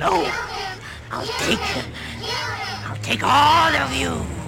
No, I'll take him. I'll take all of you.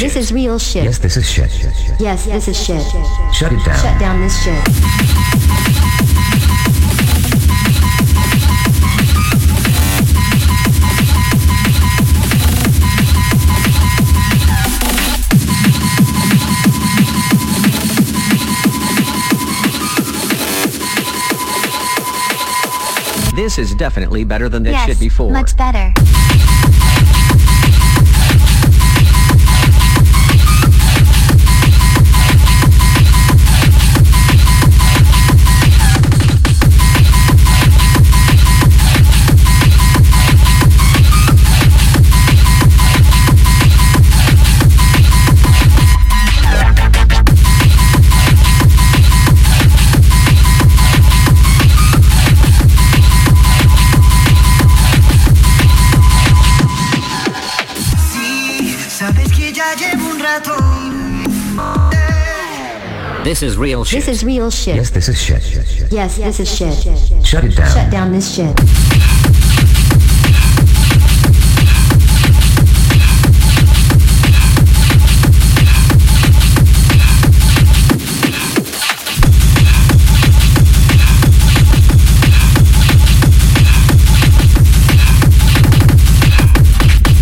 Shit. This is real shit. Yes, this is shit. Yes, this is shit. Shut it down. Shut down this shit. This is definitely better than this yes, shit before. much better. This is real shit. This is real shit. Yes, this is shit. Yes, this is shit. Shut it down. Shut down this shit.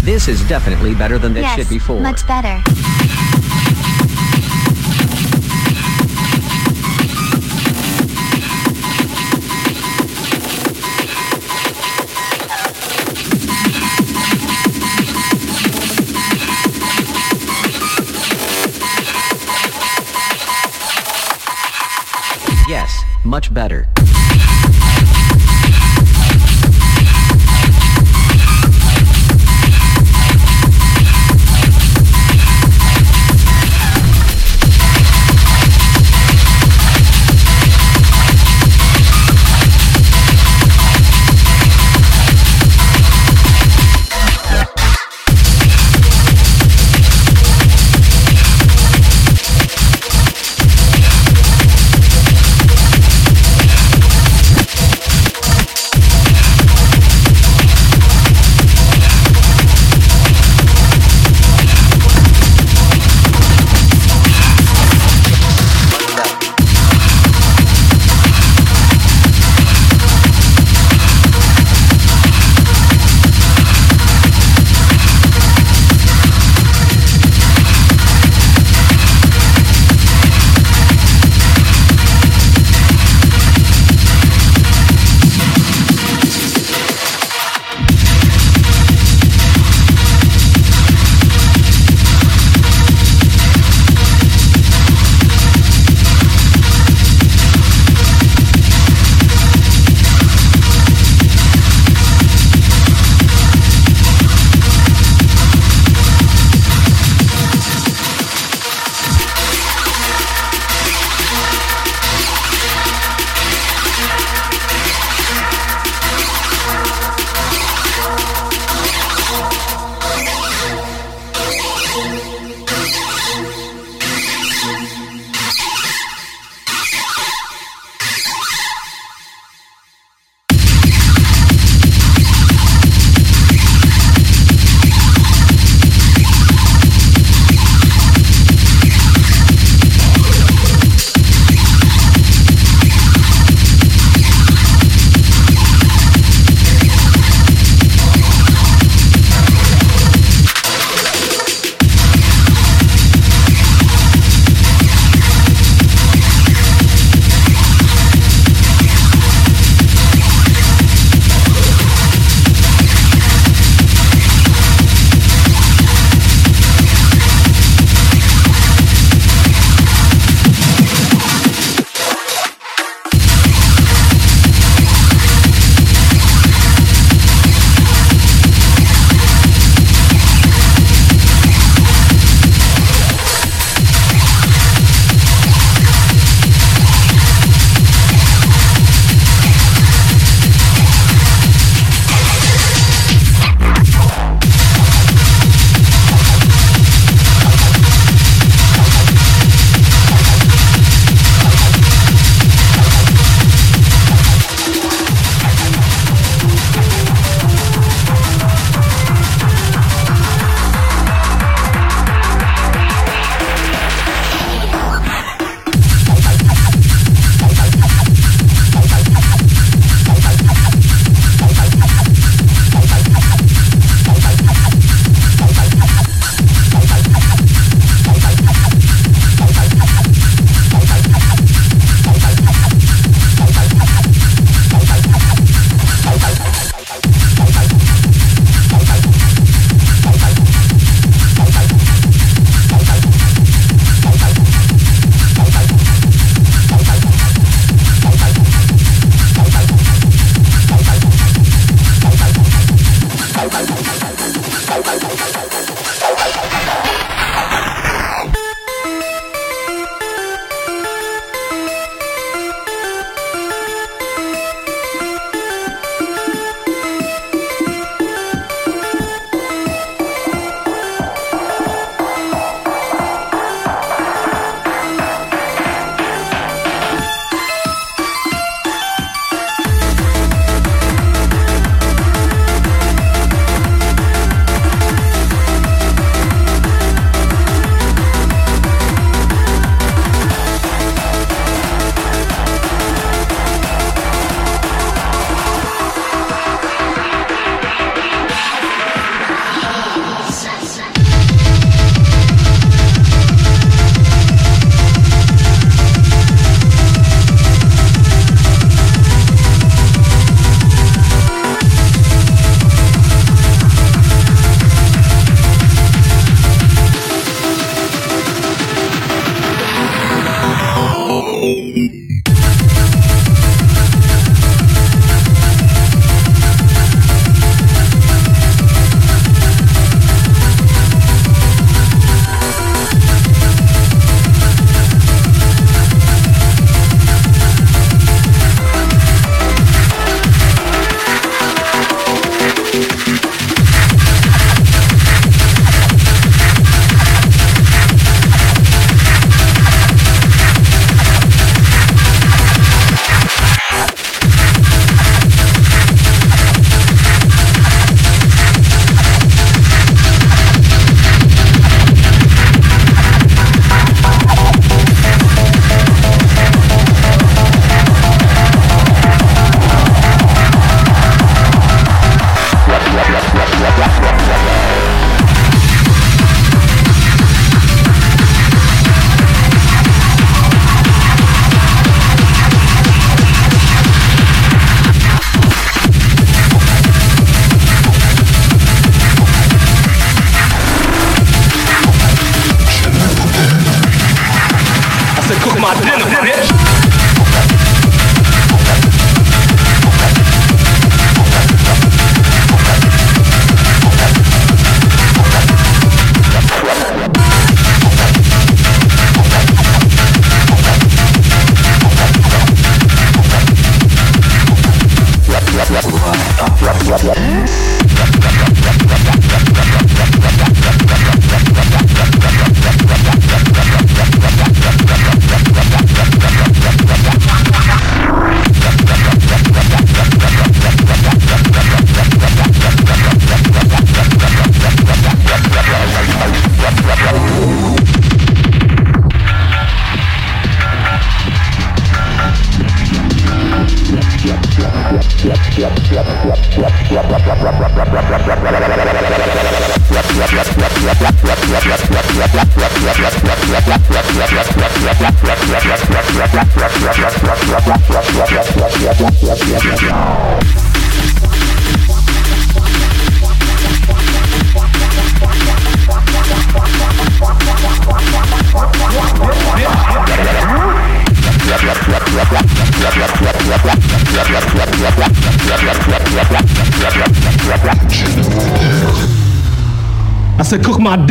This is definitely better than this yes, shit before. much better. Much better.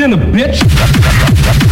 My dinner, bitch.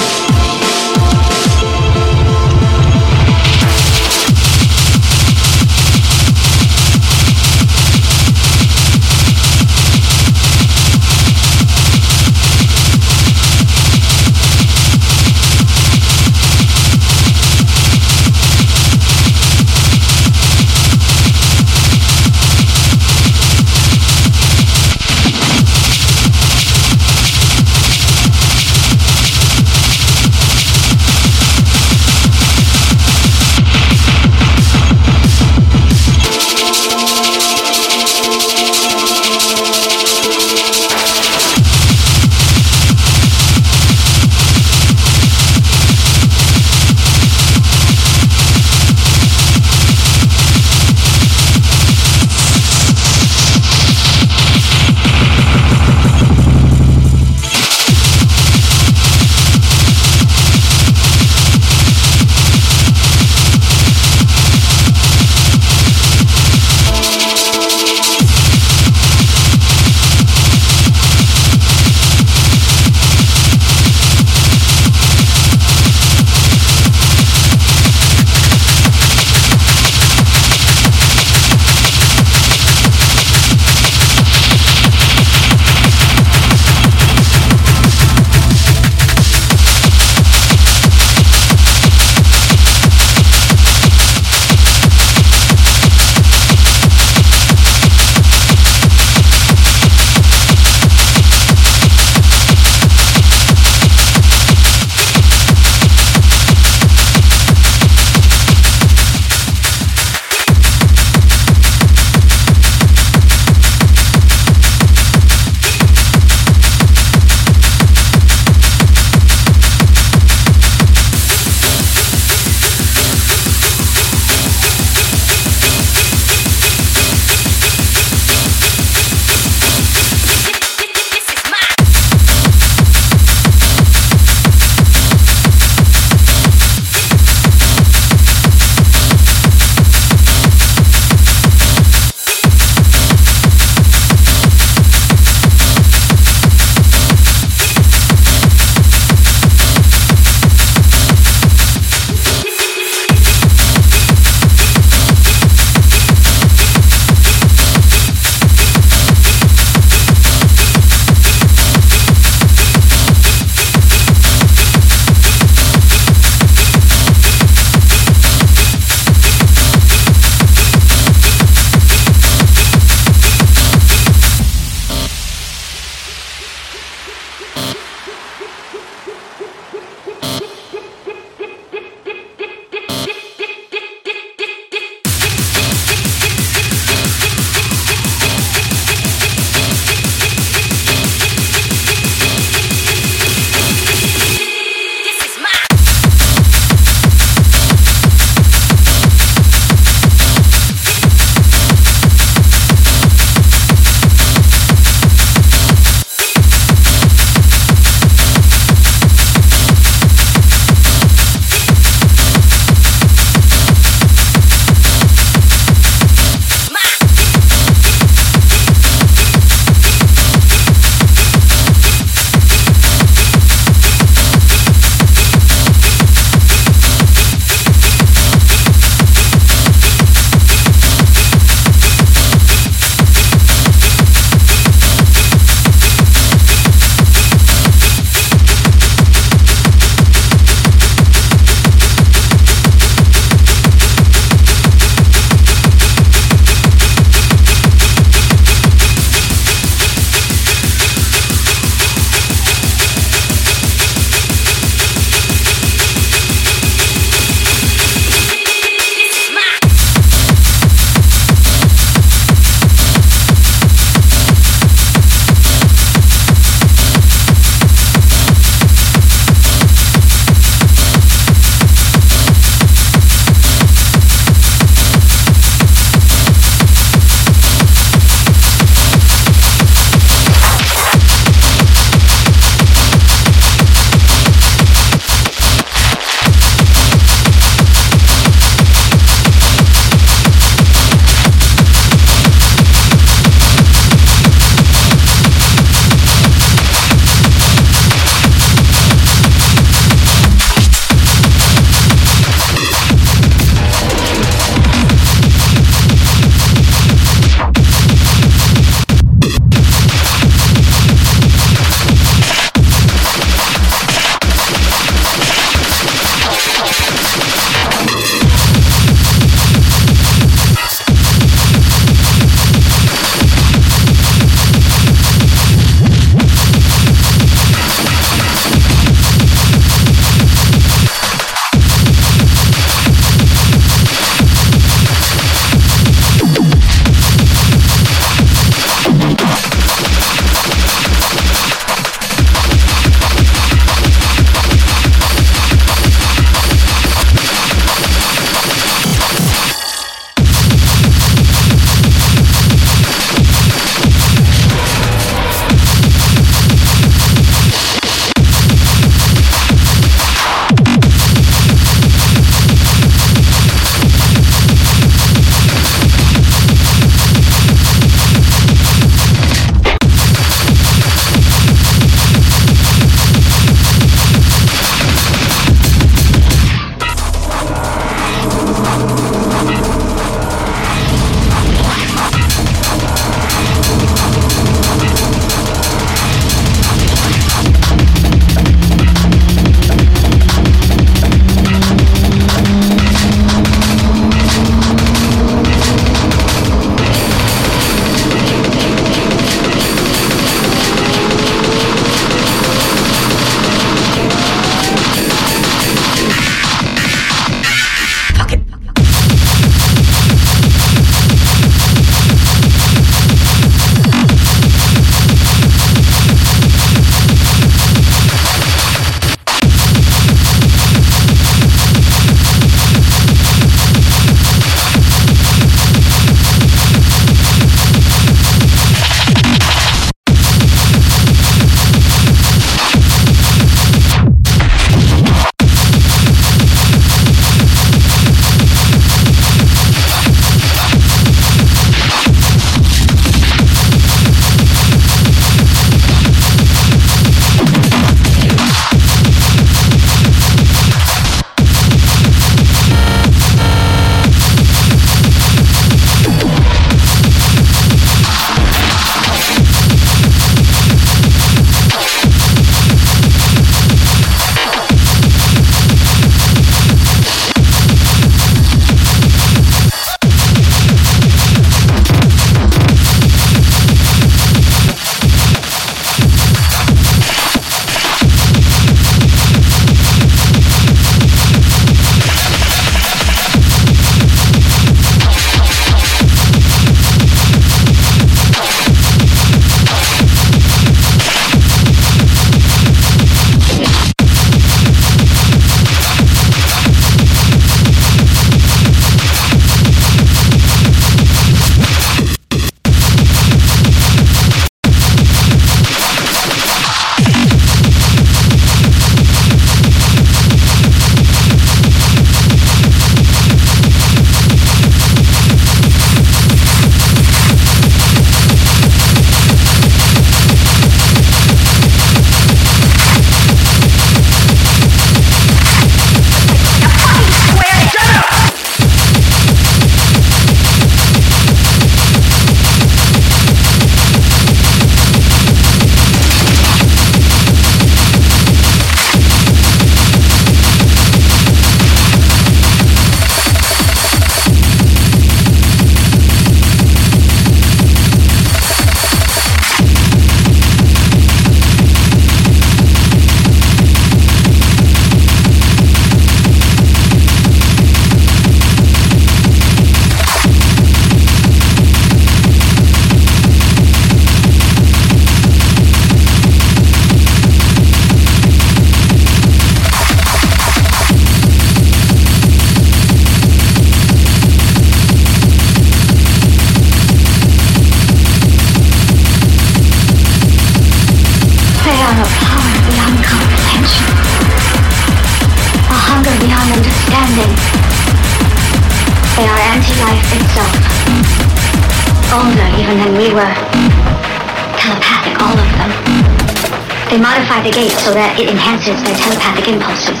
That it enhances their telepathic impulses.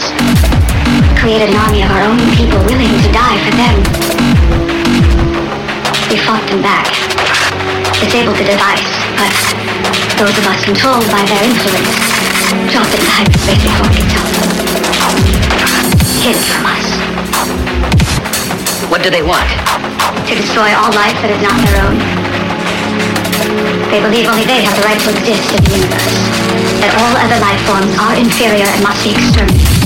Created an army of our own people willing to die for them. We fought them back. Disabled the device, but those of us controlled by their influence dropped it in hyperspace before it itself. Hid it from us. What do they want? To destroy all life that is not their own. They believe only they have the right to exist in the universe. That all other life forms are inferior and must be exterminated.